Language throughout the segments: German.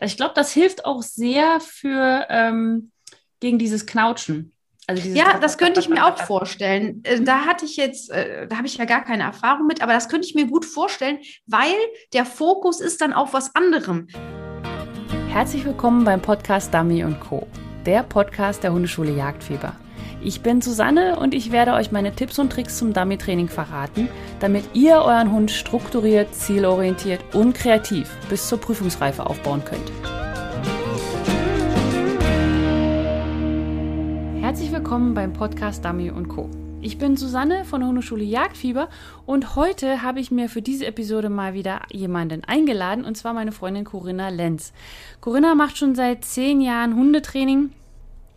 ich glaube, das hilft auch sehr für ähm, gegen dieses Knautschen. Also ja, das könnte ich mir auch vorstellen. Äh, da hatte ich jetzt, äh, da habe ich ja gar keine Erfahrung mit, aber das könnte ich mir gut vorstellen, weil der Fokus ist dann auf was anderem. Herzlich willkommen beim Podcast Dummy und Co., der Podcast der Hundeschule Jagdfieber. Ich bin Susanne und ich werde euch meine Tipps und Tricks zum Dummy-Training verraten, damit ihr euren Hund strukturiert, zielorientiert und kreativ bis zur Prüfungsreife aufbauen könnt. Herzlich willkommen beim Podcast Dummy und Co. Ich bin Susanne von Hundeschule Jagdfieber und heute habe ich mir für diese Episode mal wieder jemanden eingeladen und zwar meine Freundin Corinna Lenz. Corinna macht schon seit zehn Jahren Hundetraining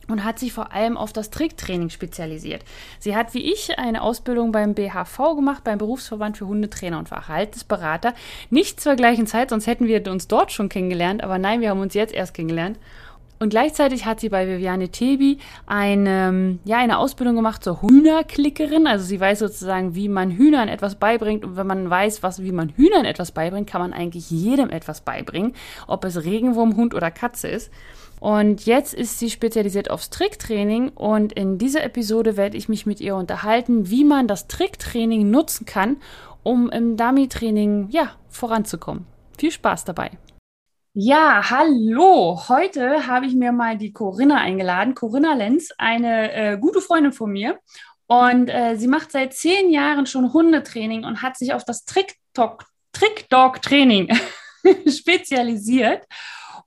und hat sich vor allem auf das Tricktraining spezialisiert. Sie hat wie ich eine Ausbildung beim BHV gemacht, beim Berufsverband für Hundetrainer und Verhaltensberater. Nicht zur gleichen Zeit, sonst hätten wir uns dort schon kennengelernt, aber nein, wir haben uns jetzt erst kennengelernt. Und gleichzeitig hat sie bei Viviane Tebi eine, ja, eine Ausbildung gemacht zur Hühnerklickerin. Also sie weiß sozusagen, wie man Hühnern etwas beibringt. Und wenn man weiß, was, wie man Hühnern etwas beibringt, kann man eigentlich jedem etwas beibringen. Ob es Regenwurm, Hund oder Katze ist. Und jetzt ist sie spezialisiert aufs Tricktraining und in dieser Episode werde ich mich mit ihr unterhalten, wie man das Tricktraining nutzen kann, um im Dummy-Training ja, voranzukommen. Viel Spaß dabei. Ja, hallo. Heute habe ich mir mal die Corinna eingeladen. Corinna Lenz, eine äh, gute Freundin von mir. Und äh, sie macht seit zehn Jahren schon Hundetraining und hat sich auf das Trick-Dog-Training spezialisiert.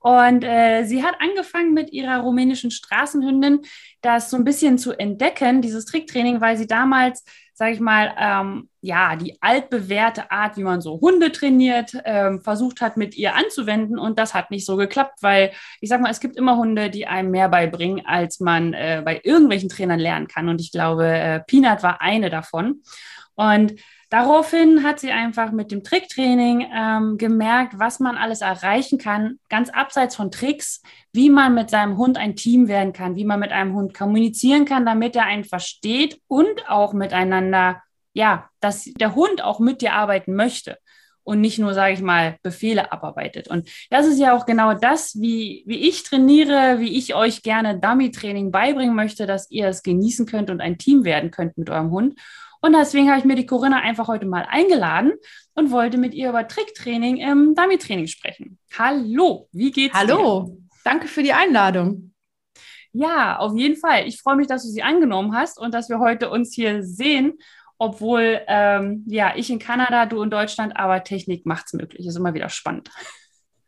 Und äh, sie hat angefangen mit ihrer rumänischen Straßenhündin das so ein bisschen zu entdecken, dieses Tricktraining, weil sie damals, sage ich mal, ähm, ja, die altbewährte Art, wie man so Hunde trainiert, ähm, versucht hat, mit ihr anzuwenden. Und das hat nicht so geklappt, weil ich sage mal, es gibt immer Hunde, die einem mehr beibringen, als man äh, bei irgendwelchen Trainern lernen kann. Und ich glaube, äh, Peanut war eine davon. Und Daraufhin hat sie einfach mit dem Tricktraining ähm, gemerkt, was man alles erreichen kann, ganz abseits von Tricks, wie man mit seinem Hund ein Team werden kann, wie man mit einem Hund kommunizieren kann, damit er einen versteht und auch miteinander, ja, dass der Hund auch mit dir arbeiten möchte und nicht nur, sage ich mal, Befehle abarbeitet. Und das ist ja auch genau das, wie, wie ich trainiere, wie ich euch gerne Dummy-Training beibringen möchte, dass ihr es genießen könnt und ein Team werden könnt mit eurem Hund. Und deswegen habe ich mir die Corinna einfach heute mal eingeladen und wollte mit ihr über Tricktraining im Dummy-Training sprechen. Hallo, wie geht's Hallo, dir? Hallo, danke für die Einladung. Ja, auf jeden Fall. Ich freue mich, dass du sie angenommen hast und dass wir heute uns hier sehen, obwohl ähm, ja ich in Kanada, du in Deutschland, aber Technik macht es möglich. Ist immer wieder spannend.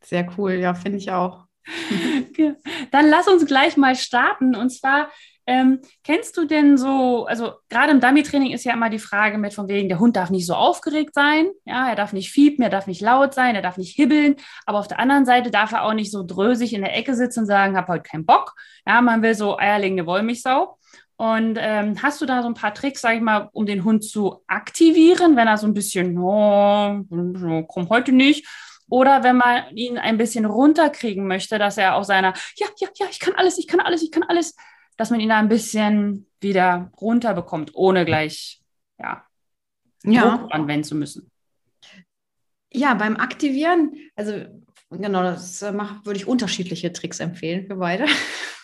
Sehr cool, ja, finde ich auch. Dann lass uns gleich mal starten. Und zwar ähm, kennst du denn so, also gerade im Dummy-Training ist ja immer die Frage mit von wegen, der Hund darf nicht so aufgeregt sein, ja, er darf nicht fiepen, er darf nicht laut sein, er darf nicht hibbeln, aber auf der anderen Seite darf er auch nicht so drösig in der Ecke sitzen und sagen, hab heute keinen Bock. Ja, man will so eierlegende Wollmilchsau. Und ähm, hast du da so ein paar Tricks, sag ich mal, um den Hund zu aktivieren, wenn er so ein bisschen, oh, komm heute nicht, oder wenn man ihn ein bisschen runterkriegen möchte, dass er aus seiner, ja, ja, ja, ich kann alles, ich kann alles, ich kann alles, dass man ihn da ein bisschen wieder runterbekommt, ohne gleich ja, ja. Druck anwenden zu müssen. Ja, beim Aktivieren, also genau, das äh, würde ich unterschiedliche Tricks empfehlen für beide.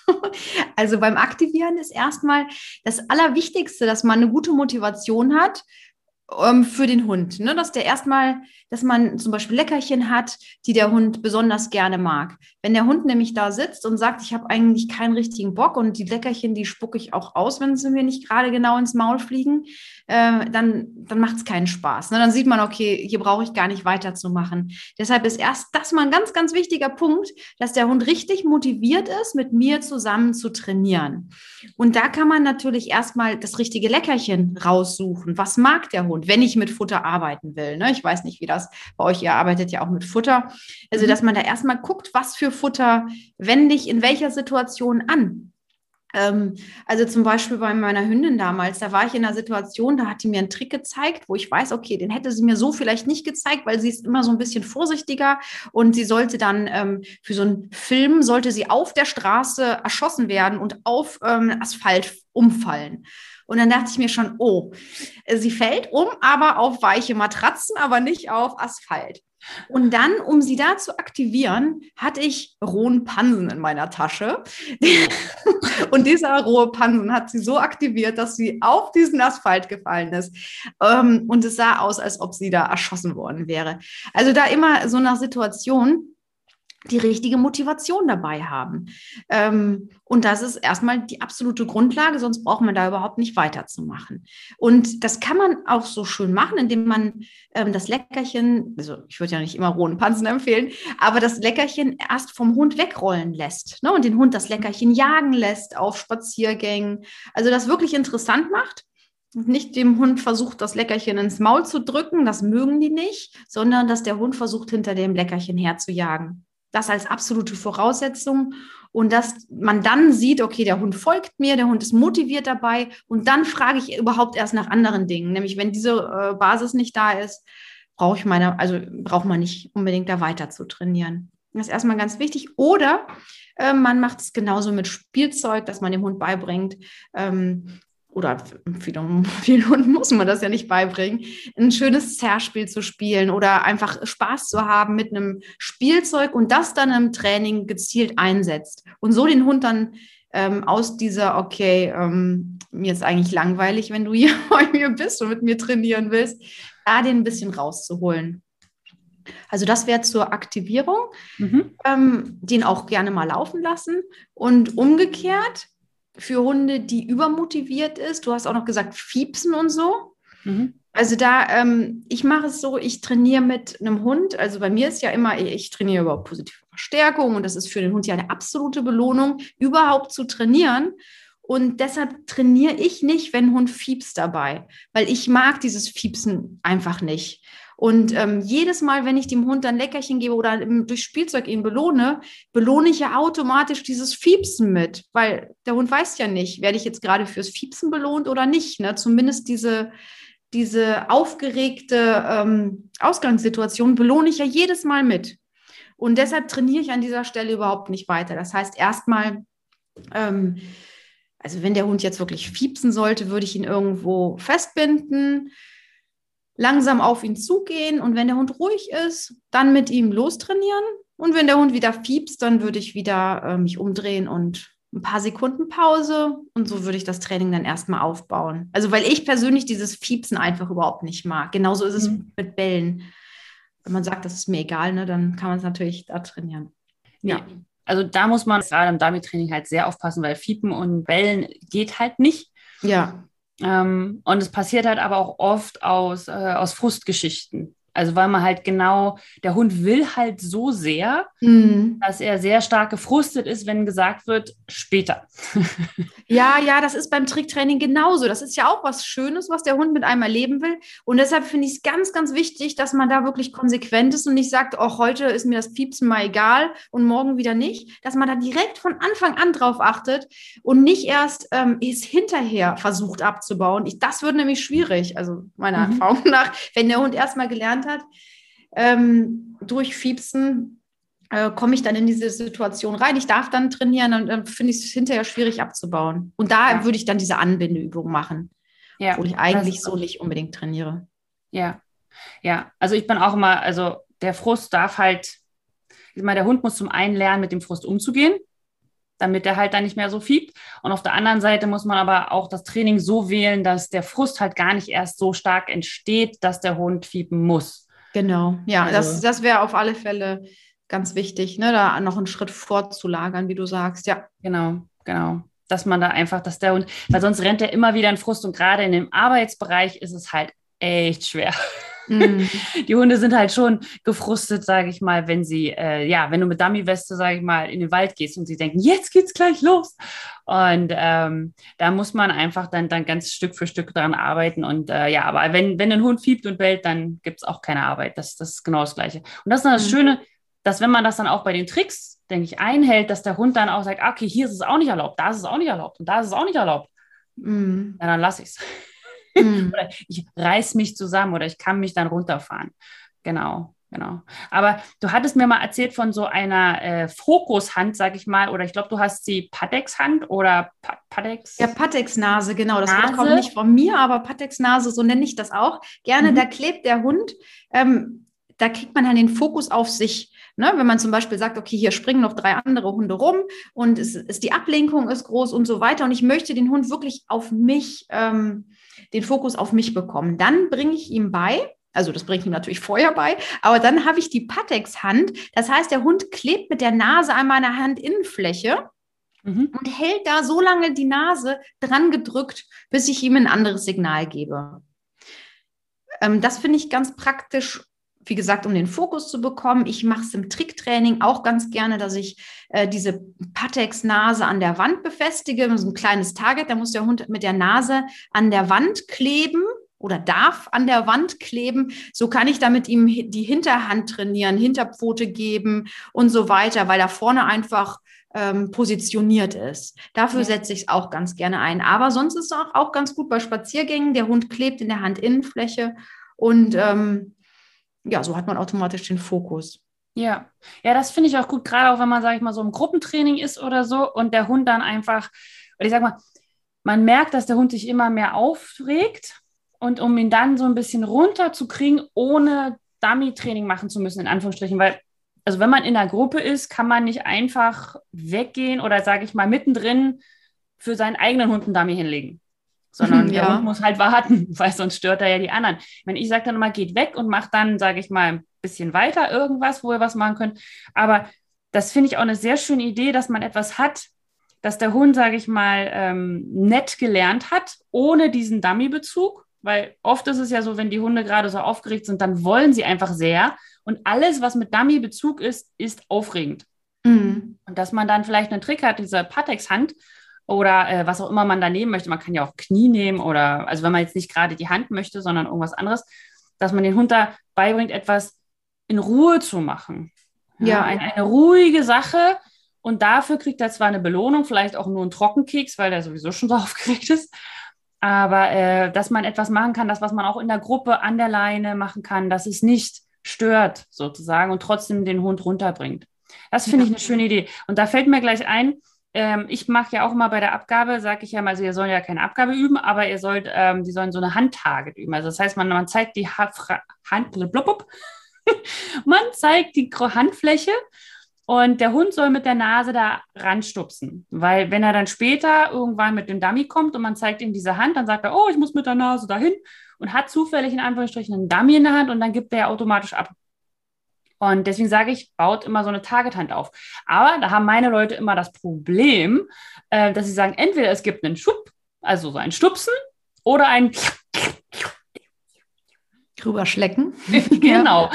also beim Aktivieren ist erstmal das Allerwichtigste, dass man eine gute Motivation hat, ähm, für den Hund. Ne? Dass der erstmal, dass man zum Beispiel Leckerchen hat, die der Hund besonders gerne mag. Wenn der Hund nämlich da sitzt und sagt, ich habe eigentlich keinen richtigen Bock und die Leckerchen, die spucke ich auch aus, wenn sie mir nicht gerade genau ins Maul fliegen, äh, dann, dann macht es keinen Spaß. Ne? Dann sieht man, okay, hier brauche ich gar nicht weiterzumachen. Deshalb ist erst das mal ein ganz, ganz wichtiger Punkt, dass der Hund richtig motiviert ist, mit mir zusammen zu trainieren. Und da kann man natürlich erstmal das richtige Leckerchen raussuchen. Was mag der Hund, wenn ich mit Futter arbeiten will? Ne? Ich weiß nicht, wie das bei euch, ihr arbeitet ja auch mit Futter. Also, mhm. dass man da erstmal guckt, was für Futter wende ich in welcher Situation an. Ähm, also zum Beispiel bei meiner Hündin damals, da war ich in einer Situation, da hat die mir einen Trick gezeigt, wo ich weiß, okay, den hätte sie mir so vielleicht nicht gezeigt, weil sie ist immer so ein bisschen vorsichtiger und sie sollte dann ähm, für so einen Film, sollte sie auf der Straße erschossen werden und auf ähm, Asphalt umfallen. Und dann dachte ich mir schon, oh, sie fällt um, aber auf weiche Matratzen, aber nicht auf Asphalt. Und dann, um sie da zu aktivieren, hatte ich rohen Pansen in meiner Tasche. und dieser rohe Pansen hat sie so aktiviert, dass sie auf diesen Asphalt gefallen ist. Ähm, und es sah aus, als ob sie da erschossen worden wäre. Also da immer so nach Situation die richtige Motivation dabei haben. Ähm, und das ist erstmal die absolute Grundlage, sonst braucht man da überhaupt nicht weiterzumachen. Und das kann man auch so schön machen, indem man ähm, das Leckerchen, also ich würde ja nicht immer rohen Pansen empfehlen, aber das Leckerchen erst vom Hund wegrollen lässt ne? und den Hund das Leckerchen jagen lässt auf Spaziergängen. Also das wirklich interessant macht nicht dem Hund versucht, das Leckerchen ins Maul zu drücken, das mögen die nicht, sondern dass der Hund versucht, hinter dem Leckerchen herzujagen. Das als absolute Voraussetzung. Und dass man dann sieht, okay, der Hund folgt mir, der Hund ist motiviert dabei. Und dann frage ich überhaupt erst nach anderen Dingen. Nämlich, wenn diese äh, Basis nicht da ist, brauche ich meine, also braucht man nicht unbedingt da weiter zu trainieren. Das ist erstmal ganz wichtig. Oder äh, man macht es genauso mit Spielzeug, dass man dem Hund beibringt, ähm, oder vielen, vielen Hunden muss man das ja nicht beibringen, ein schönes Zerrspiel zu spielen oder einfach Spaß zu haben mit einem Spielzeug und das dann im Training gezielt einsetzt und so den Hund dann ähm, aus dieser, okay, ähm, mir ist eigentlich langweilig, wenn du hier bei mir bist und mit mir trainieren willst, da den ein bisschen rauszuholen. Also das wäre zur Aktivierung, mhm. ähm, den auch gerne mal laufen lassen und umgekehrt für Hunde, die übermotiviert ist. Du hast auch noch gesagt, Fiepsen und so. Mhm. Also da, ähm, ich mache es so, ich trainiere mit einem Hund. Also bei mir ist ja immer, ich trainiere über positive Verstärkung und das ist für den Hund ja eine absolute Belohnung, überhaupt zu trainieren. Und deshalb trainiere ich nicht, wenn ein Hund fiepst dabei, weil ich mag dieses Fiepsen einfach nicht. Und ähm, jedes Mal, wenn ich dem Hund dann Leckerchen gebe oder durch Spielzeug ihn belohne, belohne ich ja automatisch dieses Fiepsen mit, weil der Hund weiß ja nicht, werde ich jetzt gerade fürs Fiepsen belohnt oder nicht. Ne? Zumindest diese, diese aufgeregte ähm, Ausgangssituation belohne ich ja jedes Mal mit. Und deshalb trainiere ich an dieser Stelle überhaupt nicht weiter. Das heißt, erstmal, ähm, also wenn der Hund jetzt wirklich fiepsen sollte, würde ich ihn irgendwo festbinden langsam auf ihn zugehen und wenn der Hund ruhig ist, dann mit ihm lostrainieren. Und wenn der Hund wieder fiebst, dann würde ich wieder äh, mich umdrehen und ein paar Sekunden Pause und so würde ich das Training dann erstmal aufbauen. Also weil ich persönlich dieses Fiepsen einfach überhaupt nicht mag. Genauso ist es mhm. mit Bällen. Wenn man sagt, das ist mir egal, ne, dann kann man es natürlich da trainieren. Ja. Also da muss man gerade im Dummy-Training halt sehr aufpassen, weil Fiepen und Bellen geht halt nicht. Ja. Ähm, und es passiert halt aber auch oft aus, äh, aus Frustgeschichten. Also weil man halt genau, der Hund will halt so sehr, mhm. dass er sehr stark gefrustet ist, wenn gesagt wird, später. ja, ja, das ist beim Tricktraining genauso. Das ist ja auch was Schönes, was der Hund mit einem erleben will. Und deshalb finde ich es ganz, ganz wichtig, dass man da wirklich konsequent ist und nicht sagt, oh, heute ist mir das Piepsen mal egal und morgen wieder nicht. Dass man da direkt von Anfang an drauf achtet und nicht erst ähm, es hinterher versucht abzubauen. Ich, das wird nämlich schwierig, also meiner mhm. Erfahrung nach, wenn der Hund erstmal gelernt hat, ähm, durch Fiepsen äh, komme ich dann in diese Situation rein. Ich darf dann trainieren und dann finde ich es hinterher schwierig abzubauen. Und da ja. würde ich dann diese Anbindeübung machen, ja, obwohl ich eigentlich so nicht unbedingt trainiere. Ja, ja. Also ich bin auch immer, also der Frust darf halt, ich meine, der Hund muss zum einen lernen, mit dem Frust umzugehen damit er halt dann nicht mehr so fiebt. Und auf der anderen Seite muss man aber auch das Training so wählen, dass der Frust halt gar nicht erst so stark entsteht, dass der Hund fiepen muss. Genau, ja, also, das, das wäre auf alle Fälle ganz wichtig, ne, da noch einen Schritt vorzulagern, wie du sagst, ja. Genau, genau. Dass man da einfach, dass der Hund, weil sonst rennt er immer wieder in Frust und gerade in dem Arbeitsbereich ist es halt echt schwer. Die Hunde sind halt schon gefrustet, sage ich mal, wenn sie, äh, ja, wenn du mit Dummy-Weste, sage ich mal, in den Wald gehst und sie denken, jetzt geht's gleich los. Und ähm, da muss man einfach dann, dann ganz Stück für Stück dran arbeiten. Und äh, ja, aber wenn, wenn ein Hund fiebt und bellt, dann gibt es auch keine Arbeit. Das, das ist genau das Gleiche. Und das ist dann das mhm. Schöne, dass wenn man das dann auch bei den Tricks, denke ich, einhält, dass der Hund dann auch sagt, okay, hier ist es auch nicht erlaubt, da ist es auch nicht erlaubt und da ist es auch nicht erlaubt. Mhm. Ja, dann lasse ich es. Mhm. oder ich reiß mich zusammen oder ich kann mich dann runterfahren. Genau. Genau. Aber du hattest mir mal erzählt von so einer äh, Fokushand, sag ich mal, oder ich glaube, du hast die Patex-Hand oder pa Patex. Ja, Patex-Nase, genau. Das Nase. kommt nicht von mir, aber Patex-Nase, so nenne ich das auch. Gerne, mhm. da klebt der Hund, ähm, da kriegt man dann den Fokus auf sich. Ne? Wenn man zum Beispiel sagt, okay, hier springen noch drei andere Hunde rum und es ist die Ablenkung ist groß und so weiter und ich möchte den Hund wirklich auf mich, ähm, den Fokus auf mich bekommen, dann bringe ich ihm bei, also das bringt ihm natürlich vorher bei, aber dann habe ich die Patex-Hand. Das heißt, der Hund klebt mit der Nase an meiner Handinnenfläche mhm. und hält da so lange die Nase dran gedrückt, bis ich ihm ein anderes Signal gebe. Ähm, das finde ich ganz praktisch, wie gesagt, um den Fokus zu bekommen. Ich mache es im Tricktraining auch ganz gerne, dass ich äh, diese Patex-Nase an der Wand befestige, so ein kleines Target. Da muss der Hund mit der Nase an der Wand kleben oder darf an der Wand kleben. So kann ich damit ihm die Hinterhand trainieren, Hinterpfote geben und so weiter, weil er vorne einfach ähm, positioniert ist. Dafür ja. setze ich es auch ganz gerne ein. Aber sonst ist es auch, auch ganz gut bei Spaziergängen. Der Hund klebt in der Handinnenfläche und ähm, ja, so hat man automatisch den Fokus. Ja, ja, das finde ich auch gut, gerade auch wenn man, sage ich mal, so im Gruppentraining ist oder so und der Hund dann einfach, weil ich sage mal, man merkt, dass der Hund sich immer mehr aufregt und um ihn dann so ein bisschen runterzukriegen, ohne Dummy-Training machen zu müssen, in Anführungsstrichen, weil, also wenn man in einer Gruppe ist, kann man nicht einfach weggehen oder, sage ich mal, mittendrin für seinen eigenen Hund einen Dummy hinlegen. Sondern ja. der Hund muss halt warten, weil sonst stört er ja die anderen. Wenn ich sage dann immer, geht weg und macht dann, sage ich mal, ein bisschen weiter irgendwas, wo ihr was machen könnt. Aber das finde ich auch eine sehr schöne Idee, dass man etwas hat, dass der Hund, sage ich mal, ähm, nett gelernt hat, ohne diesen Dummy-Bezug weil oft ist es ja so, wenn die Hunde gerade so aufgeregt sind, dann wollen sie einfach sehr. Und alles, was mit Dummy-Bezug ist, ist aufregend. Mhm. Und dass man dann vielleicht einen Trick hat, diese Patex-Hand oder äh, was auch immer man da nehmen möchte. Man kann ja auch Knie nehmen oder, also wenn man jetzt nicht gerade die Hand möchte, sondern irgendwas anderes, dass man den Hund da beibringt, etwas in Ruhe zu machen. Ja, ja. Ein, eine ruhige Sache. Und dafür kriegt er zwar eine Belohnung, vielleicht auch nur einen Trockenkeks, weil der sowieso schon so aufgeregt ist. Aber äh, dass man etwas machen kann, das, was man auch in der Gruppe an der Leine machen kann, dass es nicht stört sozusagen und trotzdem den Hund runterbringt. Das finde ich eine schöne Idee. Und da fällt mir gleich ein, ähm, ich mache ja auch immer bei der Abgabe, sage ich ja mal, also ihr sollt ja keine Abgabe üben, aber ihr sollt, ähm, die sollen so eine Handtarget üben. Also das heißt, man, man zeigt die ha Hand, blub, blub, man zeigt die Handfläche und der Hund soll mit der Nase da ranstupsen, weil wenn er dann später irgendwann mit dem Dummy kommt und man zeigt ihm diese Hand, dann sagt er, oh, ich muss mit der Nase dahin und hat zufällig in Anführungsstrichen einen Dummy in der Hand und dann gibt er automatisch ab. Und deswegen sage ich, baut immer so eine Target-Hand auf. Aber da haben meine Leute immer das Problem, äh, dass sie sagen, entweder es gibt einen Schub, also so ein Stupsen, oder ein Drüber schlecken. genau.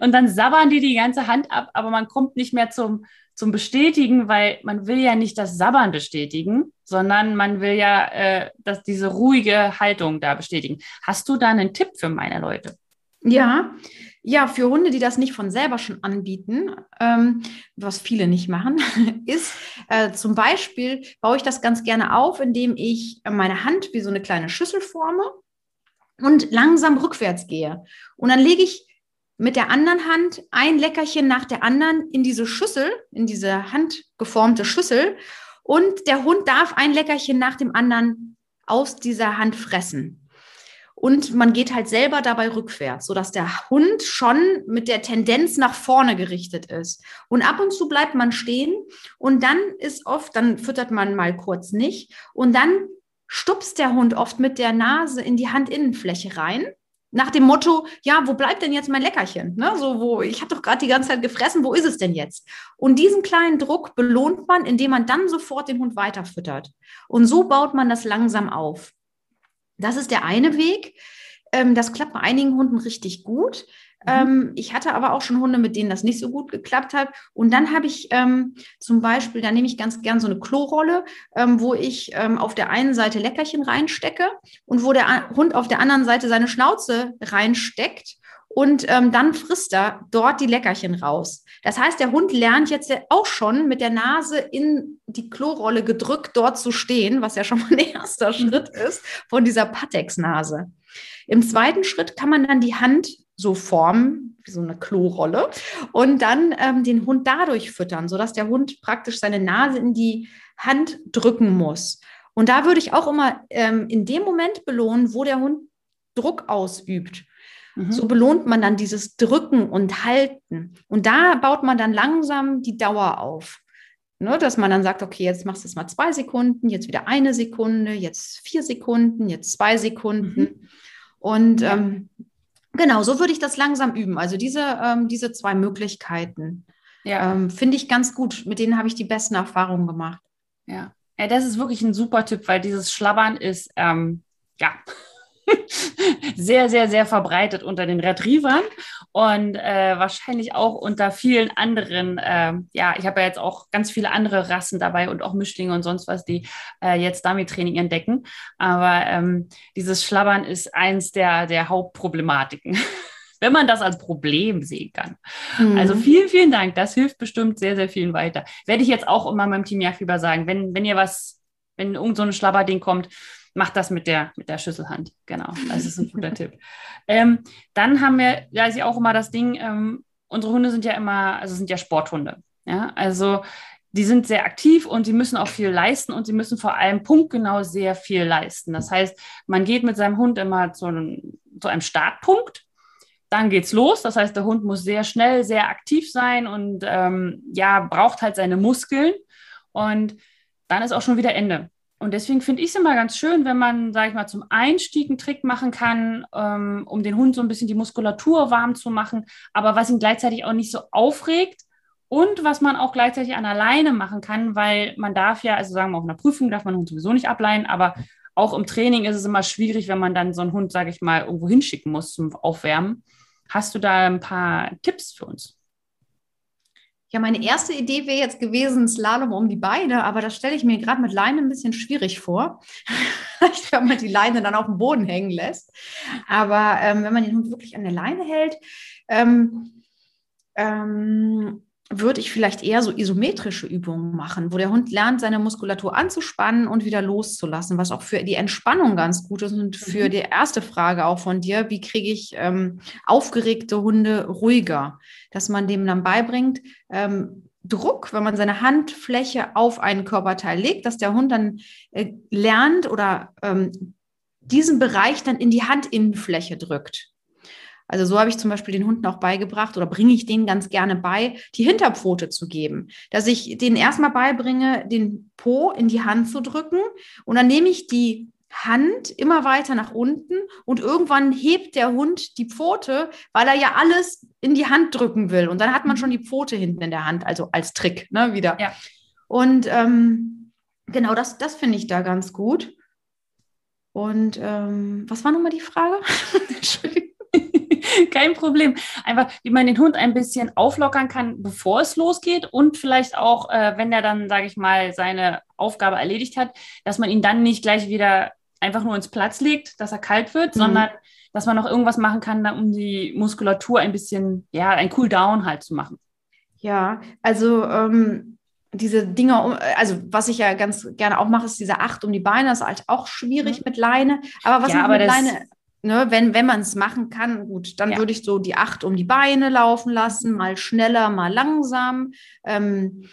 Und dann sabbern die die ganze Hand ab, aber man kommt nicht mehr zum, zum Bestätigen, weil man will ja nicht das Sabbern bestätigen, sondern man will ja äh, dass diese ruhige Haltung da bestätigen. Hast du da einen Tipp für meine Leute? Ja, ja, für Hunde, die das nicht von selber schon anbieten, ähm, was viele nicht machen, ist äh, zum Beispiel, baue ich das ganz gerne auf, indem ich meine Hand wie so eine kleine Schüssel forme und langsam rückwärts gehe. Und dann lege ich mit der anderen Hand ein Leckerchen nach der anderen in diese Schüssel, in diese handgeformte Schüssel. Und der Hund darf ein Leckerchen nach dem anderen aus dieser Hand fressen. Und man geht halt selber dabei rückwärts, sodass der Hund schon mit der Tendenz nach vorne gerichtet ist. Und ab und zu bleibt man stehen und dann ist oft, dann füttert man mal kurz nicht und dann stupst der Hund oft mit der Nase in die Handinnenfläche rein. Nach dem Motto, ja, wo bleibt denn jetzt mein Leckerchen? Ne? So, wo, ich habe doch gerade die ganze Zeit gefressen, wo ist es denn jetzt? Und diesen kleinen Druck belohnt man, indem man dann sofort den Hund weiterfüttert. Und so baut man das langsam auf. Das ist der eine Weg. Ähm, das klappt bei einigen Hunden richtig gut. Mhm. Ähm, ich hatte aber auch schon Hunde, mit denen das nicht so gut geklappt hat. Und dann habe ich ähm, zum Beispiel, da nehme ich ganz gern so eine Klorolle, ähm, wo ich ähm, auf der einen Seite Leckerchen reinstecke und wo der Hund auf der anderen Seite seine Schnauze reinsteckt. Und ähm, dann frisst er dort die Leckerchen raus. Das heißt, der Hund lernt jetzt auch schon mit der Nase in die Klorolle gedrückt dort zu stehen, was ja schon mal ein erster Schritt ist von dieser Patex-Nase. Im zweiten Schritt kann man dann die Hand so formen, wie so eine Klorolle, und dann ähm, den Hund dadurch füttern, sodass der Hund praktisch seine Nase in die Hand drücken muss. Und da würde ich auch immer ähm, in dem Moment belohnen, wo der Hund Druck ausübt. Mhm. So belohnt man dann dieses Drücken und Halten. Und da baut man dann langsam die Dauer auf. Ne, dass man dann sagt, okay, jetzt machst du es mal zwei Sekunden, jetzt wieder eine Sekunde, jetzt vier Sekunden, jetzt zwei Sekunden. Mhm. Und ähm, genau, so würde ich das langsam üben. Also diese, ähm, diese zwei Möglichkeiten ja. ähm, finde ich ganz gut. Mit denen habe ich die besten Erfahrungen gemacht. Ja. ja, das ist wirklich ein super Tipp, weil dieses Schlabbern ist, ähm, ja, sehr, sehr, sehr verbreitet unter den Retrievern und äh, wahrscheinlich auch unter vielen anderen. Äh, ja, ich habe ja jetzt auch ganz viele andere Rassen dabei und auch Mischlinge und sonst was, die äh, jetzt Dummy-Training entdecken. Aber ähm, dieses Schlabbern ist eins der, der Hauptproblematiken. wenn man das als Problem sehen kann. Mhm. Also vielen, vielen Dank. Das hilft bestimmt sehr, sehr vielen weiter. Werde ich jetzt auch immer meinem Team Jagdfieber sagen, wenn, wenn ihr was, wenn irgend so ein Schlabberding kommt, macht das mit der, mit der Schlüsselhand. Genau, das ist ein guter Tipp. Ähm, dann haben wir, da ist ja auch immer das Ding, ähm, unsere Hunde sind ja immer, also sind ja Sporthunde. Ja, also die sind sehr aktiv und sie müssen auch viel leisten und sie müssen vor allem punktgenau sehr viel leisten. Das heißt, man geht mit seinem Hund immer zu einem, zu einem Startpunkt. Dann geht's los. Das heißt, der Hund muss sehr schnell, sehr aktiv sein und ähm, ja, braucht halt seine Muskeln. Und dann ist auch schon wieder Ende. Und deswegen finde ich es immer ganz schön, wenn man, sage ich mal, zum Einstieg einen Trick machen kann, ähm, um den Hund so ein bisschen die Muskulatur warm zu machen, aber was ihn gleichzeitig auch nicht so aufregt und was man auch gleichzeitig an alleine machen kann, weil man darf ja, also sagen wir auf einer Prüfung darf man den Hund sowieso nicht ableihen, aber auch im Training ist es immer schwierig, wenn man dann so einen Hund, sage ich mal, irgendwo hinschicken muss zum Aufwärmen. Hast du da ein paar Tipps für uns? Ja, meine erste Idee wäre jetzt gewesen, Slalom um die Beine, aber das stelle ich mir gerade mit Leine ein bisschen schwierig vor. Vielleicht, wenn man die Leine dann auf dem Boden hängen lässt. Aber ähm, wenn man den Hund wirklich an der Leine hält, ähm, ähm, würde ich vielleicht eher so isometrische Übungen machen, wo der Hund lernt, seine Muskulatur anzuspannen und wieder loszulassen, was auch für die Entspannung ganz gut ist und für mhm. die erste Frage auch von dir, wie kriege ich ähm, aufgeregte Hunde ruhiger, dass man dem dann beibringt, ähm, Druck, wenn man seine Handfläche auf einen Körperteil legt, dass der Hund dann äh, lernt oder ähm, diesen Bereich dann in die Handinnenfläche drückt. Also so habe ich zum Beispiel den Hunden auch beigebracht oder bringe ich denen ganz gerne bei, die Hinterpfote zu geben. Dass ich denen erstmal beibringe, den Po in die Hand zu drücken und dann nehme ich die Hand immer weiter nach unten und irgendwann hebt der Hund die Pfote, weil er ja alles in die Hand drücken will. Und dann hat man mhm. schon die Pfote hinten in der Hand, also als Trick, ne, wieder. Ja. Und ähm, genau das, das finde ich da ganz gut. Und ähm, was war nochmal die Frage? Entschuldigung. Kein Problem. Einfach, wie man den Hund ein bisschen auflockern kann, bevor es losgeht und vielleicht auch, äh, wenn er dann, sage ich mal, seine Aufgabe erledigt hat, dass man ihn dann nicht gleich wieder einfach nur ins Platz legt, dass er kalt wird, mhm. sondern dass man noch irgendwas machen kann, um die Muskulatur ein bisschen, ja, ein Cooldown halt zu machen. Ja, also ähm, diese Dinge, also was ich ja ganz gerne auch mache, ist diese Acht um die Beine, das ist halt auch schwierig mhm. mit Leine. Aber was ja, aber mit Leine ne, wenn, wenn man es machen kann, gut, dann ja. würde ich so die acht um die Beine laufen lassen, mal schneller, mal langsam. Ähm,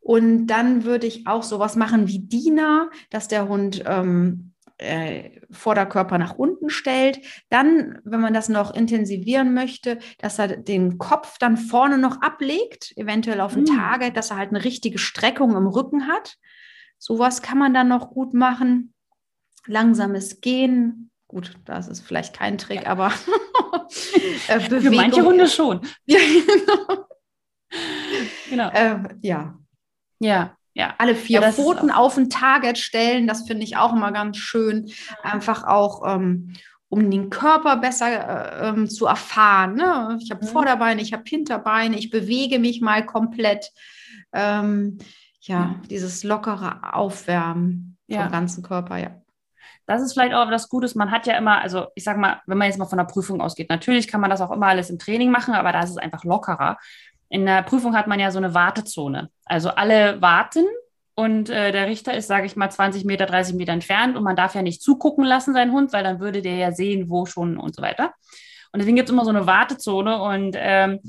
und dann würde ich auch sowas machen wie Diener, dass der Hund ähm, äh, Vorderkörper nach unten stellt. Dann, wenn man das noch intensivieren möchte, dass er den Kopf dann vorne noch ablegt, eventuell auf ein mm. Target, dass er halt eine richtige Streckung im Rücken hat. Sowas kann man dann noch gut machen. Langsames Gehen, Gut, das ist vielleicht kein Trick, ja. aber äh, Für manche Hunde schon. ja, genau. genau. Äh, ja. Ja. Ja. Alle vier ja, Pfoten auf ein Target stellen, das finde ich auch immer ganz schön. Einfach auch, ähm, um den Körper besser äh, ähm, zu erfahren. Ne? Ich habe mhm. Vorderbeine, ich habe Hinterbeine, ich bewege mich mal komplett. Ähm, ja, mhm. dieses lockere Aufwärmen ja. vom ganzen Körper, ja das ist vielleicht auch das Gute. Man hat ja immer, also ich sag mal, wenn man jetzt mal von der Prüfung ausgeht, natürlich kann man das auch immer alles im Training machen, aber da ist es einfach lockerer. In der Prüfung hat man ja so eine Wartezone. Also alle warten und äh, der Richter ist, sage ich mal, 20 Meter, 30 Meter entfernt und man darf ja nicht zugucken lassen, seinen Hund, weil dann würde der ja sehen, wo schon und so weiter. Und deswegen gibt es immer so eine Wartezone und ähm,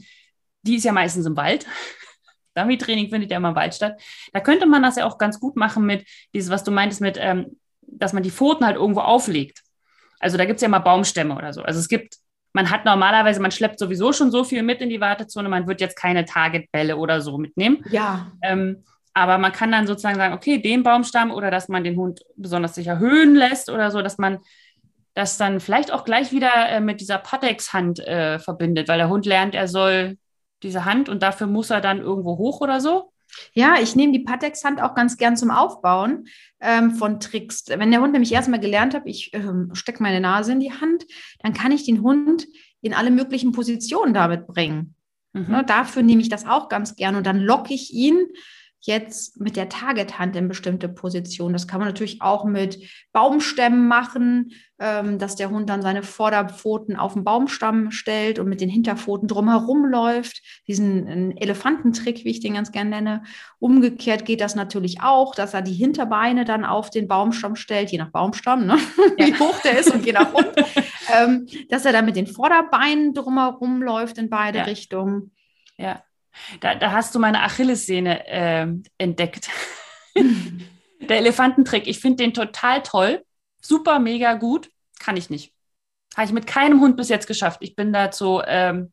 die ist ja meistens im Wald. Dummy-Training findet ja immer im Wald statt. Da könnte man das ja auch ganz gut machen mit dieses, was du meintest, mit, ähm, dass man die Pfoten halt irgendwo auflegt. Also da gibt es ja mal Baumstämme oder so. Also es gibt, man hat normalerweise, man schleppt sowieso schon so viel mit in die Wartezone, man wird jetzt keine Targetbälle oder so mitnehmen. Ja. Ähm, aber man kann dann sozusagen sagen, okay, den Baumstamm oder dass man den Hund besonders sich erhöhen lässt oder so, dass man das dann vielleicht auch gleich wieder äh, mit dieser Patex-Hand äh, verbindet, weil der Hund lernt, er soll diese Hand und dafür muss er dann irgendwo hoch oder so. Ja, ich nehme die Patex-Hand auch ganz gern zum Aufbauen ähm, von Tricks. Wenn der Hund nämlich erstmal gelernt hat, ich ähm, stecke meine Nase in die Hand, dann kann ich den Hund in alle möglichen Positionen damit bringen. Mhm. Ne, dafür nehme ich das auch ganz gern und dann locke ich ihn jetzt mit der Target-Hand in bestimmte Positionen. Das kann man natürlich auch mit Baumstämmen machen, ähm, dass der Hund dann seine Vorderpfoten auf den Baumstamm stellt und mit den Hinterpfoten drumherum läuft. Diesen Elefantentrick, wie ich den ganz gerne nenne. Umgekehrt geht das natürlich auch, dass er die Hinterbeine dann auf den Baumstamm stellt, je nach Baumstamm, ne? Ja. wie hoch der ist und je nach Hund. ähm, dass er dann mit den Vorderbeinen drumherum läuft in beide ja. Richtungen. Ja. Da, da hast du meine Achillessehne äh, entdeckt. Der Elefantentrick, ich finde den total toll. Super, mega gut. Kann ich nicht. Habe ich mit keinem Hund bis jetzt geschafft. Ich bin dazu, ähm,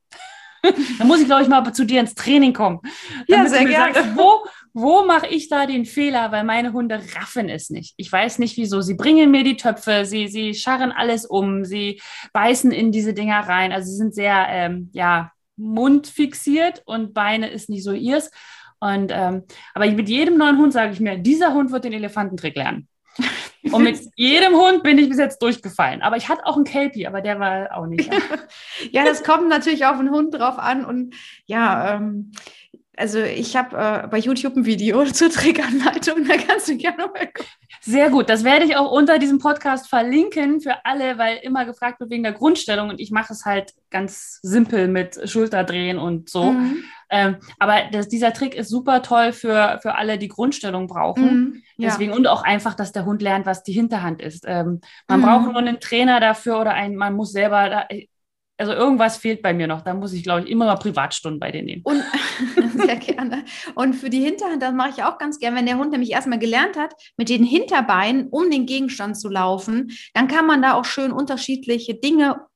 da muss ich, glaube ich, mal zu dir ins Training kommen. Ja, sehr gerne. Sagst, wo, wo mache ich da den Fehler? Weil meine Hunde raffen es nicht. Ich weiß nicht wieso. Sie bringen mir die Töpfe, sie, sie scharren alles um, sie beißen in diese Dinger rein. Also sie sind sehr, ähm, ja, Mund fixiert und Beine ist nicht so ihrs. Und ähm, aber mit jedem neuen Hund sage ich mir, dieser Hund wird den Elefantentrick lernen. Und mit jedem Hund bin ich bis jetzt durchgefallen. Aber ich hatte auch einen Kelpie, aber der war auch nicht. ja, das kommt natürlich auf den Hund drauf an. Und ja, ähm, also ich habe äh, bei YouTube ein Video zur Trickanleitung, da kannst du gerne mal gucken. Sehr gut, das werde ich auch unter diesem Podcast verlinken für alle, weil immer gefragt wird wegen der Grundstellung und ich mache es halt ganz simpel mit Schulterdrehen und so. Mhm. Ähm, aber das, dieser Trick ist super toll für, für alle, die Grundstellung brauchen. Mhm, ja. Deswegen und auch einfach, dass der Hund lernt, was die Hinterhand ist. Ähm, man mhm. braucht nur einen Trainer dafür oder ein, man muss selber da, also irgendwas fehlt bei mir noch. Da muss ich, glaube ich, immer mal Privatstunden bei dir nehmen. Und sehr gerne. Und für die Hinterhand, das mache ich auch ganz gerne, wenn der Hund nämlich erstmal gelernt hat, mit den Hinterbeinen um den Gegenstand zu laufen, dann kann man da auch schön unterschiedliche Dinge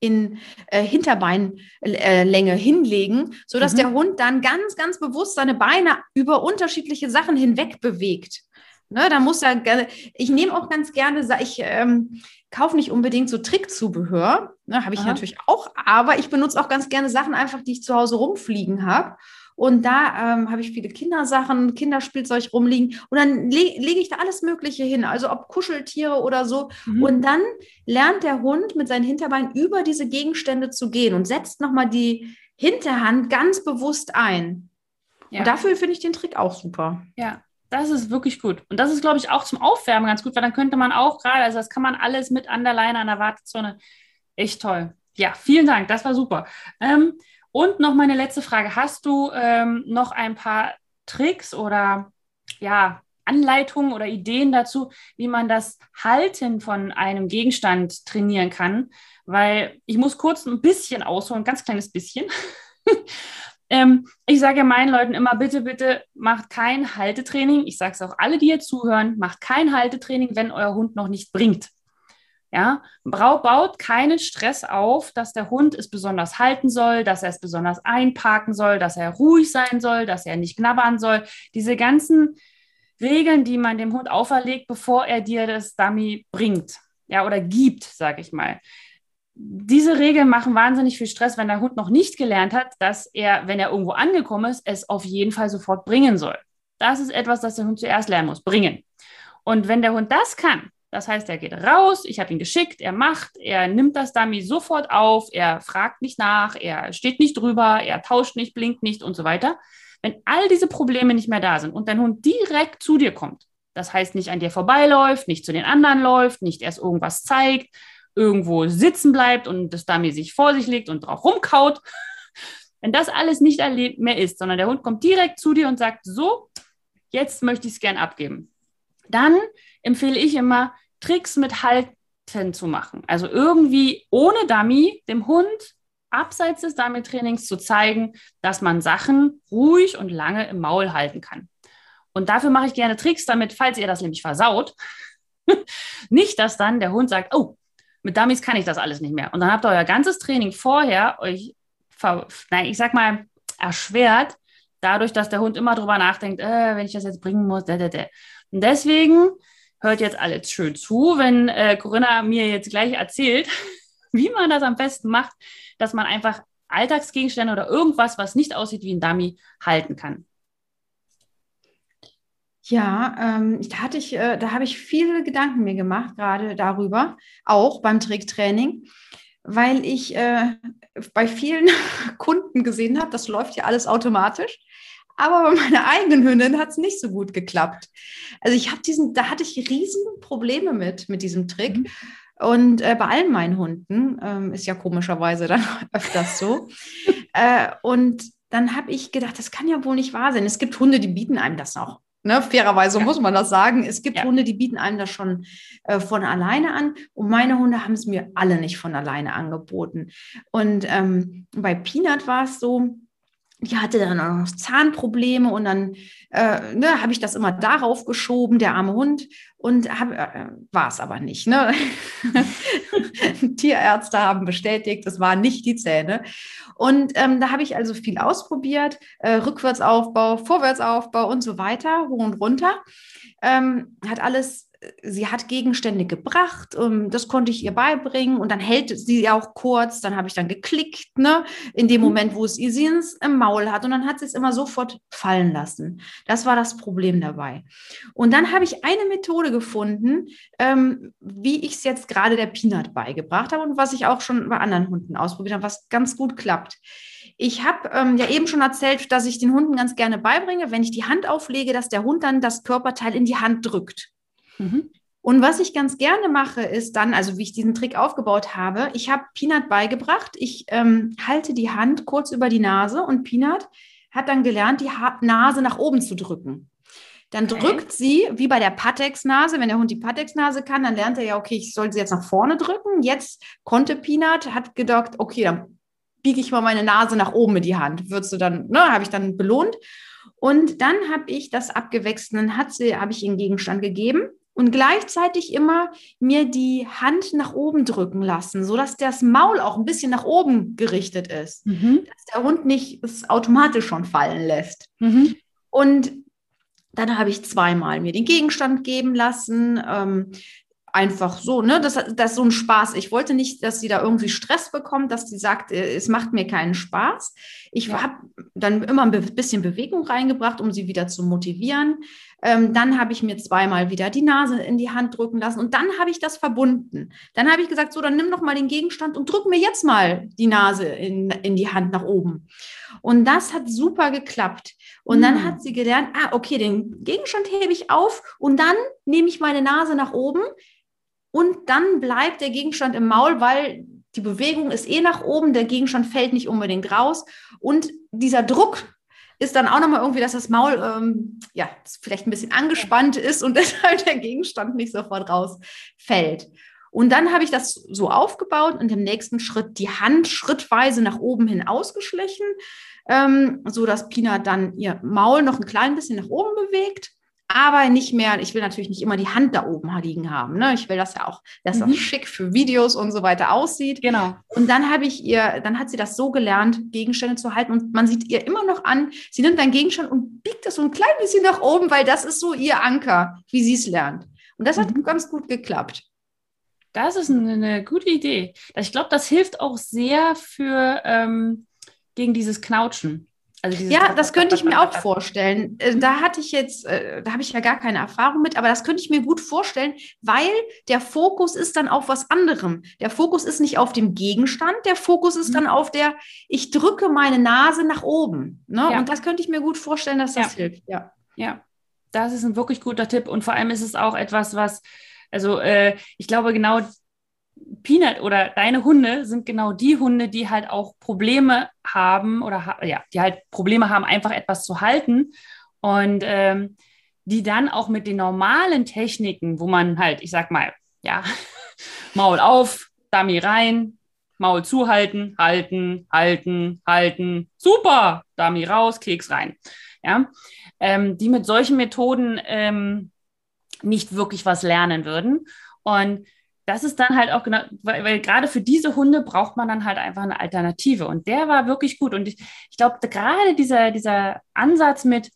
in äh, Hinterbeinlänge äh, hinlegen, sodass mhm. der Hund dann ganz, ganz bewusst seine Beine über unterschiedliche Sachen hinweg bewegt. Ne, da muss er gerne, ich nehme auch ganz gerne, ich ähm, kaufe nicht unbedingt so Trickzubehör, ne, habe ich Aha. natürlich auch, aber ich benutze auch ganz gerne Sachen einfach, die ich zu Hause rumfliegen habe. Und da ähm, habe ich viele Kindersachen, Kinderspielzeug rumliegen. Und dann le lege ich da alles Mögliche hin, also ob Kuscheltiere oder so. Mhm. Und dann lernt der Hund mit seinen Hinterbeinen über diese Gegenstände zu gehen und setzt nochmal die Hinterhand ganz bewusst ein. Ja. Und dafür finde ich den Trick auch super. Ja, das ist wirklich gut. Und das ist, glaube ich, auch zum Aufwärmen ganz gut, weil dann könnte man auch gerade, also das kann man alles mit an der Leine, an der Wartezone. Echt toll. Ja, vielen Dank, das war super. Ähm, und noch meine letzte Frage. Hast du ähm, noch ein paar Tricks oder ja, Anleitungen oder Ideen dazu, wie man das Halten von einem Gegenstand trainieren kann? Weil ich muss kurz ein bisschen ausholen, ganz kleines bisschen. Ähm, ich sage meinen Leuten immer, bitte, bitte macht kein Haltetraining. Ich sage es auch alle, die hier zuhören, macht kein Haltetraining, wenn euer Hund noch nicht bringt. Ja, baut keinen Stress auf, dass der Hund es besonders halten soll, dass er es besonders einparken soll, dass er ruhig sein soll, dass er nicht knabbern soll. Diese ganzen Regeln, die man dem Hund auferlegt, bevor er dir das Dummy bringt, ja, oder gibt, sage ich mal diese Regeln machen wahnsinnig viel Stress, wenn der Hund noch nicht gelernt hat, dass er, wenn er irgendwo angekommen ist, es auf jeden Fall sofort bringen soll. Das ist etwas, das der Hund zuerst lernen muss, bringen. Und wenn der Hund das kann, das heißt, er geht raus, ich habe ihn geschickt, er macht, er nimmt das Dummy sofort auf, er fragt nicht nach, er steht nicht drüber, er tauscht nicht, blinkt nicht und so weiter. Wenn all diese Probleme nicht mehr da sind und dein Hund direkt zu dir kommt, das heißt nicht an dir vorbeiläuft, nicht zu den anderen läuft, nicht erst irgendwas zeigt, irgendwo sitzen bleibt und das Dummy sich vor sich legt und drauf rumkaut. Wenn das alles nicht mehr ist, sondern der Hund kommt direkt zu dir und sagt, so, jetzt möchte ich es gern abgeben. Dann empfehle ich immer Tricks mit Halt zu machen. Also irgendwie ohne Dummy dem Hund abseits des Dummy-Trainings zu zeigen, dass man Sachen ruhig und lange im Maul halten kann. Und dafür mache ich gerne Tricks, damit, falls ihr das nämlich versaut, nicht, dass dann der Hund sagt, oh, mit Dummies kann ich das alles nicht mehr. Und dann habt ihr euer ganzes Training vorher euch, nein, ich sag mal, erschwert, dadurch, dass der Hund immer drüber nachdenkt, äh, wenn ich das jetzt bringen muss, da, da, da. Und deswegen hört jetzt alles schön zu, wenn äh, Corinna mir jetzt gleich erzählt, wie man das am besten macht, dass man einfach Alltagsgegenstände oder irgendwas, was nicht aussieht wie ein Dummy, halten kann. Ja, ähm, da hatte ich, äh, da habe ich viele Gedanken mir gemacht, gerade darüber, auch beim Tricktraining, weil ich äh, bei vielen Kunden gesehen habe, das läuft ja alles automatisch. Aber bei meiner eigenen Hündin hat es nicht so gut geklappt. Also ich habe diesen, da hatte ich riesen Probleme mit, mit diesem Trick. Mhm. Und äh, bei allen meinen Hunden ähm, ist ja komischerweise dann öfters so. äh, und dann habe ich gedacht, das kann ja wohl nicht wahr sein. Es gibt Hunde, die bieten einem das auch Ne, fairerweise ja. muss man das sagen. Es gibt ja. Hunde, die bieten einem das schon äh, von alleine an. Und meine Hunde haben es mir alle nicht von alleine angeboten. Und ähm, bei Peanut war es so, die hatte dann auch noch Zahnprobleme und dann äh, ne, habe ich das immer darauf geschoben, der arme Hund, und äh, war es aber nicht. Ne? Tierärzte haben bestätigt, es waren nicht die Zähne. Und ähm, da habe ich also viel ausprobiert, äh, Rückwärtsaufbau, Vorwärtsaufbau und so weiter, hoch und runter. Ähm, hat alles sie hat Gegenstände gebracht, um, das konnte ich ihr beibringen und dann hält sie auch kurz, dann habe ich dann geklickt, ne, in dem mhm. Moment, wo es ihr sie im Maul hat und dann hat sie es immer sofort fallen lassen. Das war das Problem dabei. Und dann habe ich eine Methode gefunden, ähm, wie ich es jetzt gerade der Peanut beigebracht habe und was ich auch schon bei anderen Hunden ausprobiert habe, was ganz gut klappt. Ich habe ähm, ja eben schon erzählt, dass ich den Hunden ganz gerne beibringe, wenn ich die Hand auflege, dass der Hund dann das Körperteil in die Hand drückt. Mhm. Und was ich ganz gerne mache, ist dann, also wie ich diesen Trick aufgebaut habe, ich habe Peanut beigebracht. Ich ähm, halte die Hand kurz über die Nase und Peanut hat dann gelernt, die ha Nase nach oben zu drücken. Dann okay. drückt sie, wie bei der Patex-Nase, wenn der Hund die Patex-Nase kann, dann lernt er ja, okay, ich soll sie jetzt nach vorne drücken. Jetzt konnte Peanut, hat gedacht, okay, dann biege ich mal meine Nase nach oben mit die Hand. Würdest du dann, ne, habe ich dann belohnt. Und dann habe ich das abgewechselt, dann hat sie, habe ich einen Gegenstand gegeben und gleichzeitig immer mir die Hand nach oben drücken lassen, sodass das Maul auch ein bisschen nach oben gerichtet ist, mhm. dass der Hund nicht es automatisch schon fallen lässt. Mhm. Und dann habe ich zweimal mir den Gegenstand geben lassen. Ähm, einfach so, ne? Das, das ist so ein Spaß. Ich wollte nicht, dass sie da irgendwie Stress bekommt, dass sie sagt, äh, es macht mir keinen Spaß. Ich ja. habe dann immer ein bisschen Bewegung reingebracht, um sie wieder zu motivieren. Ähm, dann habe ich mir zweimal wieder die Nase in die Hand drücken lassen und dann habe ich das verbunden. Dann habe ich gesagt, so, dann nimm doch mal den Gegenstand und drück mir jetzt mal die Nase in, in die Hand nach oben. Und das hat super geklappt. Und dann hm. hat sie gelernt, ah, okay, den Gegenstand hebe ich auf und dann nehme ich meine Nase nach oben und dann bleibt der Gegenstand im Maul, weil die Bewegung ist eh nach oben, der Gegenstand fällt nicht unbedingt raus und dieser Druck ist dann auch nochmal irgendwie, dass das Maul ähm, ja vielleicht ein bisschen angespannt ist und deshalb der Gegenstand nicht sofort rausfällt. Und dann habe ich das so aufgebaut und im nächsten Schritt die Hand schrittweise nach oben hin ausgeschlichen, ähm, so Pina dann ihr Maul noch ein klein bisschen nach oben bewegt aber nicht mehr, ich will natürlich nicht immer die Hand da oben liegen haben. Ne? Ich will das ja auch, dass mhm. das schick für Videos und so weiter aussieht. Genau. Und dann habe ich ihr, dann hat sie das so gelernt, Gegenstände zu halten und man sieht ihr immer noch an, sie nimmt einen Gegenstand und biegt das so ein klein bisschen nach oben, weil das ist so ihr Anker, wie sie es lernt. Und das hat mhm. ganz gut geklappt. Das ist eine, eine gute Idee. Ich glaube, das hilft auch sehr für ähm, gegen dieses Knautschen. Also ja, das könnte ich mir auch vorstellen. Äh, da hatte ich jetzt, äh, da habe ich ja gar keine Erfahrung mit, aber das könnte ich mir gut vorstellen, weil der Fokus ist dann auf was anderem. Der Fokus ist nicht auf dem Gegenstand, der Fokus ist mhm. dann auf der, ich drücke meine Nase nach oben. Ne? Ja. Und das könnte ich mir gut vorstellen, dass das ja. hilft. Ja. ja, das ist ein wirklich guter Tipp. Und vor allem ist es auch etwas, was, also äh, ich glaube, genau Peanut oder deine Hunde sind genau die Hunde, die halt auch Probleme haben oder ja, die halt Probleme haben, einfach etwas zu halten und ähm, die dann auch mit den normalen Techniken, wo man halt, ich sag mal, ja, Maul auf, Dummy rein, Maul zuhalten, halten, halten, halten. Super, Dummy raus, Keks rein. Ja, ähm, die mit solchen Methoden ähm, nicht wirklich was lernen würden. Und das ist dann halt auch genau, weil, weil, gerade für diese Hunde braucht man dann halt einfach eine Alternative. Und der war wirklich gut. Und ich, ich glaube, gerade dieser, dieser Ansatz mit,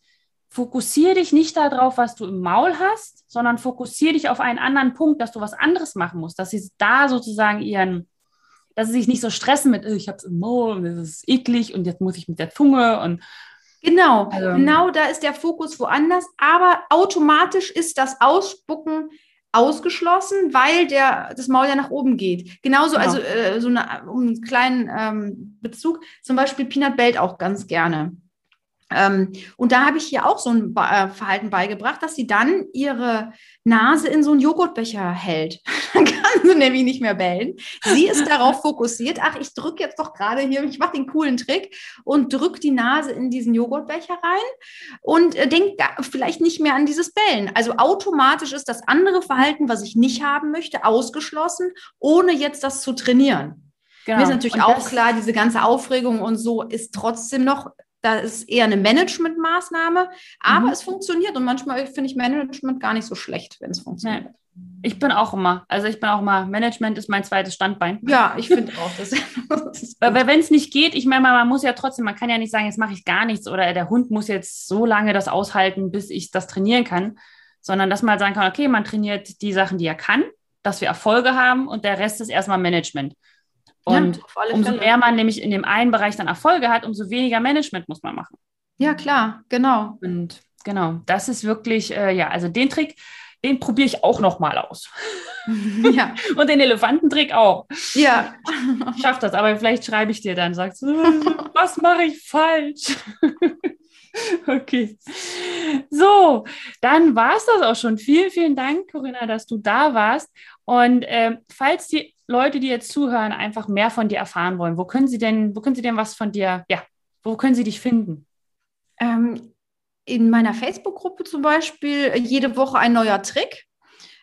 fokussiere dich nicht darauf, was du im Maul hast, sondern fokussiere dich auf einen anderen Punkt, dass du was anderes machen musst, dass sie da sozusagen ihren, dass sie sich nicht so stressen mit, oh, ich habe es im Maul und das ist eklig und jetzt muss ich mit der Zunge und Genau, also, genau da ist der Fokus woanders, aber automatisch ist das Ausspucken ausgeschlossen, weil der, das Maul ja nach oben geht. Genauso, genau. also äh, so eine, um einen kleinen ähm, Bezug, zum Beispiel Peanut bellt auch ganz gerne. Ähm, und da habe ich hier auch so ein äh, Verhalten beigebracht, dass sie dann ihre Nase in so einen Joghurtbecher hält. dann kann sie nämlich nicht mehr bellen. Sie ist darauf fokussiert, ach, ich drücke jetzt doch gerade hier, ich mache den coolen Trick und drücke die Nase in diesen Joghurtbecher rein und äh, denkt vielleicht nicht mehr an dieses Bellen. Also automatisch ist das andere Verhalten, was ich nicht haben möchte, ausgeschlossen, ohne jetzt das zu trainieren. Genau. Mir ist natürlich auch klar, diese ganze Aufregung und so ist trotzdem noch da ist eher eine Managementmaßnahme, aber mhm. es funktioniert und manchmal finde ich Management gar nicht so schlecht, wenn es funktioniert. Nee. Ich bin auch immer, also ich bin auch immer, Management ist mein zweites Standbein. Ja, ich finde auch, das, Weil wenn es nicht geht, ich meine, man muss ja trotzdem, man kann ja nicht sagen, jetzt mache ich gar nichts oder der Hund muss jetzt so lange das aushalten, bis ich das trainieren kann, sondern dass man sagen kann, okay, man trainiert die Sachen, die er kann, dass wir Erfolge haben und der Rest ist erstmal Management. Und ja, umso mehr man nämlich in dem einen Bereich dann Erfolge hat, umso weniger Management muss man machen. Ja, klar, genau. Und genau, das ist wirklich, äh, ja, also den Trick, den probiere ich auch nochmal aus. Ja. Und den Elefantentrick auch. Ja. Ich schaff das, aber vielleicht schreibe ich dir dann, sagst du, was mache ich falsch? Okay. So, dann war es das auch schon. Vielen, vielen Dank, Corinna, dass du da warst. Und äh, falls die Leute, die jetzt zuhören, einfach mehr von dir erfahren wollen, wo können sie denn, wo können sie denn was von dir, ja, wo können sie dich finden? Ähm, in meiner Facebook-Gruppe zum Beispiel jede Woche ein neuer Trick.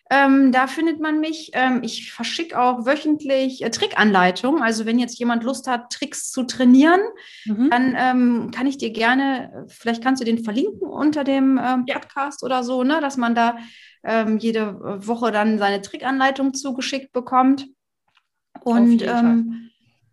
Ähm, da findet man mich. Ähm, ich verschicke auch wöchentlich äh, Trickanleitungen. Also wenn jetzt jemand Lust hat, Tricks zu trainieren, mhm. dann ähm, kann ich dir gerne, vielleicht kannst du den verlinken unter dem ähm, Podcast oder so, ne, dass man da ähm, jede Woche dann seine Trickanleitung zugeschickt bekommt. Und ähm,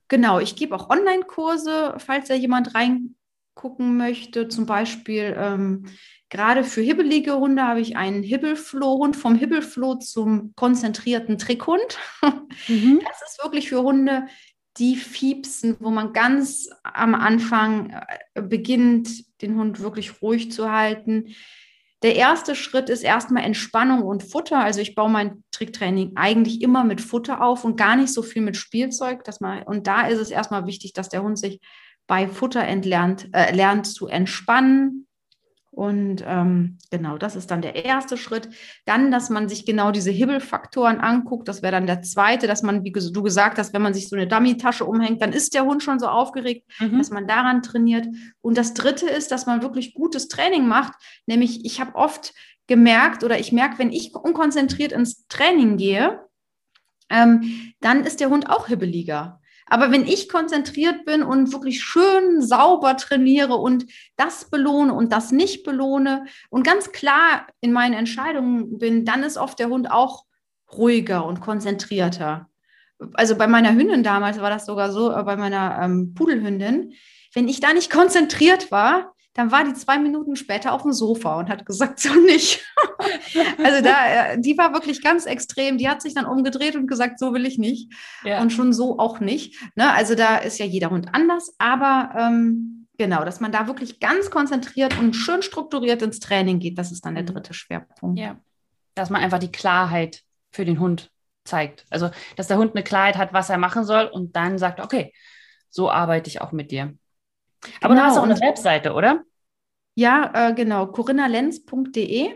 genau, ich gebe auch Online-Kurse, falls da jemand reingucken möchte. Zum Beispiel ähm, gerade für hibbelige Hunde habe ich einen Hibbelfloh-Hund vom Hibbelfloh zum konzentrierten Trickhund. Mhm. Das ist wirklich für Hunde, die fiepsen, wo man ganz am Anfang äh, beginnt, den Hund wirklich ruhig zu halten der erste Schritt ist erstmal Entspannung und Futter. Also ich baue mein Tricktraining eigentlich immer mit Futter auf und gar nicht so viel mit Spielzeug. Dass man, und da ist es erstmal wichtig, dass der Hund sich bei Futter entlernt, äh, lernt zu entspannen, und ähm, genau, das ist dann der erste Schritt. Dann, dass man sich genau diese Hibbelfaktoren anguckt. Das wäre dann der zweite, dass man, wie du gesagt hast, wenn man sich so eine Dummy-Tasche umhängt, dann ist der Hund schon so aufgeregt, mhm. dass man daran trainiert. Und das dritte ist, dass man wirklich gutes Training macht. Nämlich, ich habe oft gemerkt oder ich merke, wenn ich unkonzentriert ins Training gehe, ähm, dann ist der Hund auch hibbeliger. Aber wenn ich konzentriert bin und wirklich schön sauber trainiere und das belohne und das nicht belohne und ganz klar in meinen Entscheidungen bin, dann ist oft der Hund auch ruhiger und konzentrierter. Also bei meiner Hündin damals war das sogar so, äh, bei meiner ähm, Pudelhündin, wenn ich da nicht konzentriert war, dann war die zwei Minuten später auf dem Sofa und hat gesagt, so nicht. also da, äh, die war wirklich ganz extrem. Die hat sich dann umgedreht und gesagt, so will ich nicht. Ja. Und schon so auch nicht. Ne? Also da ist ja jeder Hund anders, aber ähm, genau, dass man da wirklich ganz konzentriert und schön strukturiert ins Training geht, das ist dann der mhm. dritte Schwerpunkt. Ja. Dass man einfach die Klarheit für den Hund zeigt. Also, dass der Hund eine Klarheit hat, was er machen soll und dann sagt, okay, so arbeite ich auch mit dir. Aber genau. du hast auch eine Webseite, oder? Ja, äh, genau, corinnalenz.de.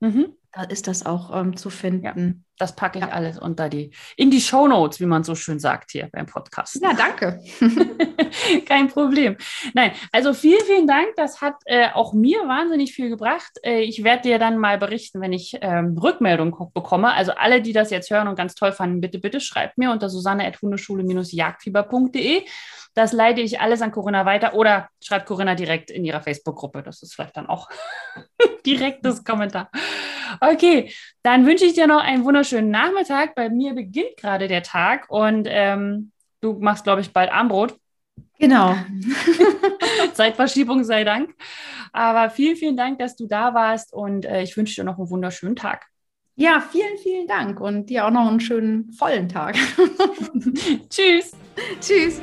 Mhm. Da ist das auch ähm, zu finden. Ja, das packe ich ja. alles unter die, in die Show Notes, wie man so schön sagt hier beim Podcast. Ja, danke. Kein Problem. Nein, also vielen, vielen Dank. Das hat äh, auch mir wahnsinnig viel gebracht. Äh, ich werde dir dann mal berichten, wenn ich ähm, Rückmeldung bekomme. Also alle, die das jetzt hören und ganz toll fanden, bitte, bitte schreibt mir unter susanne.hundeschule-jagdfieber.de. Das leite ich alles an Corinna weiter oder schreibt Corinna direkt in ihrer Facebook-Gruppe. Das ist vielleicht dann auch direktes Kommentar. Okay, dann wünsche ich dir noch einen wunderschönen Nachmittag. Bei mir beginnt gerade der Tag und ähm, du machst, glaube ich, bald Armbrot. Genau. Zeitverschiebung sei Dank. Aber vielen, vielen Dank, dass du da warst und äh, ich wünsche dir noch einen wunderschönen Tag. Ja, vielen, vielen Dank und dir auch noch einen schönen vollen Tag. Tschüss. Tschüss.